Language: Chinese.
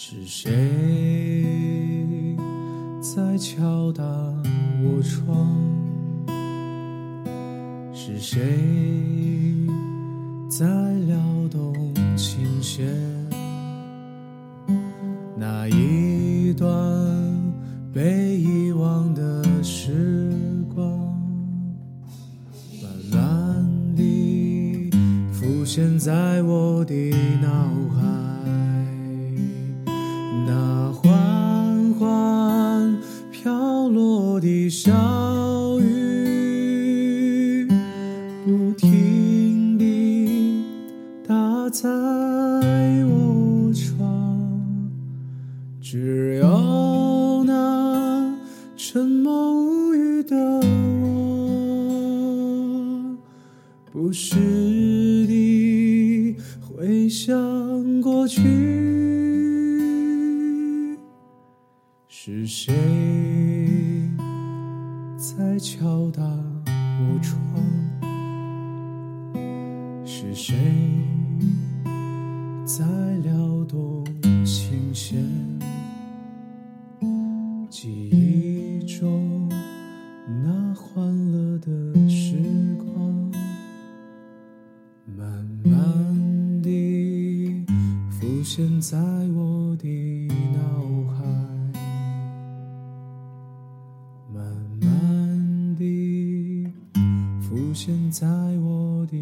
是谁在敲打我窗？是谁在撩动琴弦？那一段被遗忘的时光，慢慢地浮现在我的脑海。小雨，不停地打在我窗，只有那沉默无语的我，不时地回想过去。是谁在敲打我窗？是谁在撩动琴弦？记忆中那欢乐的时光，慢慢地浮现在我的脑浮现在我的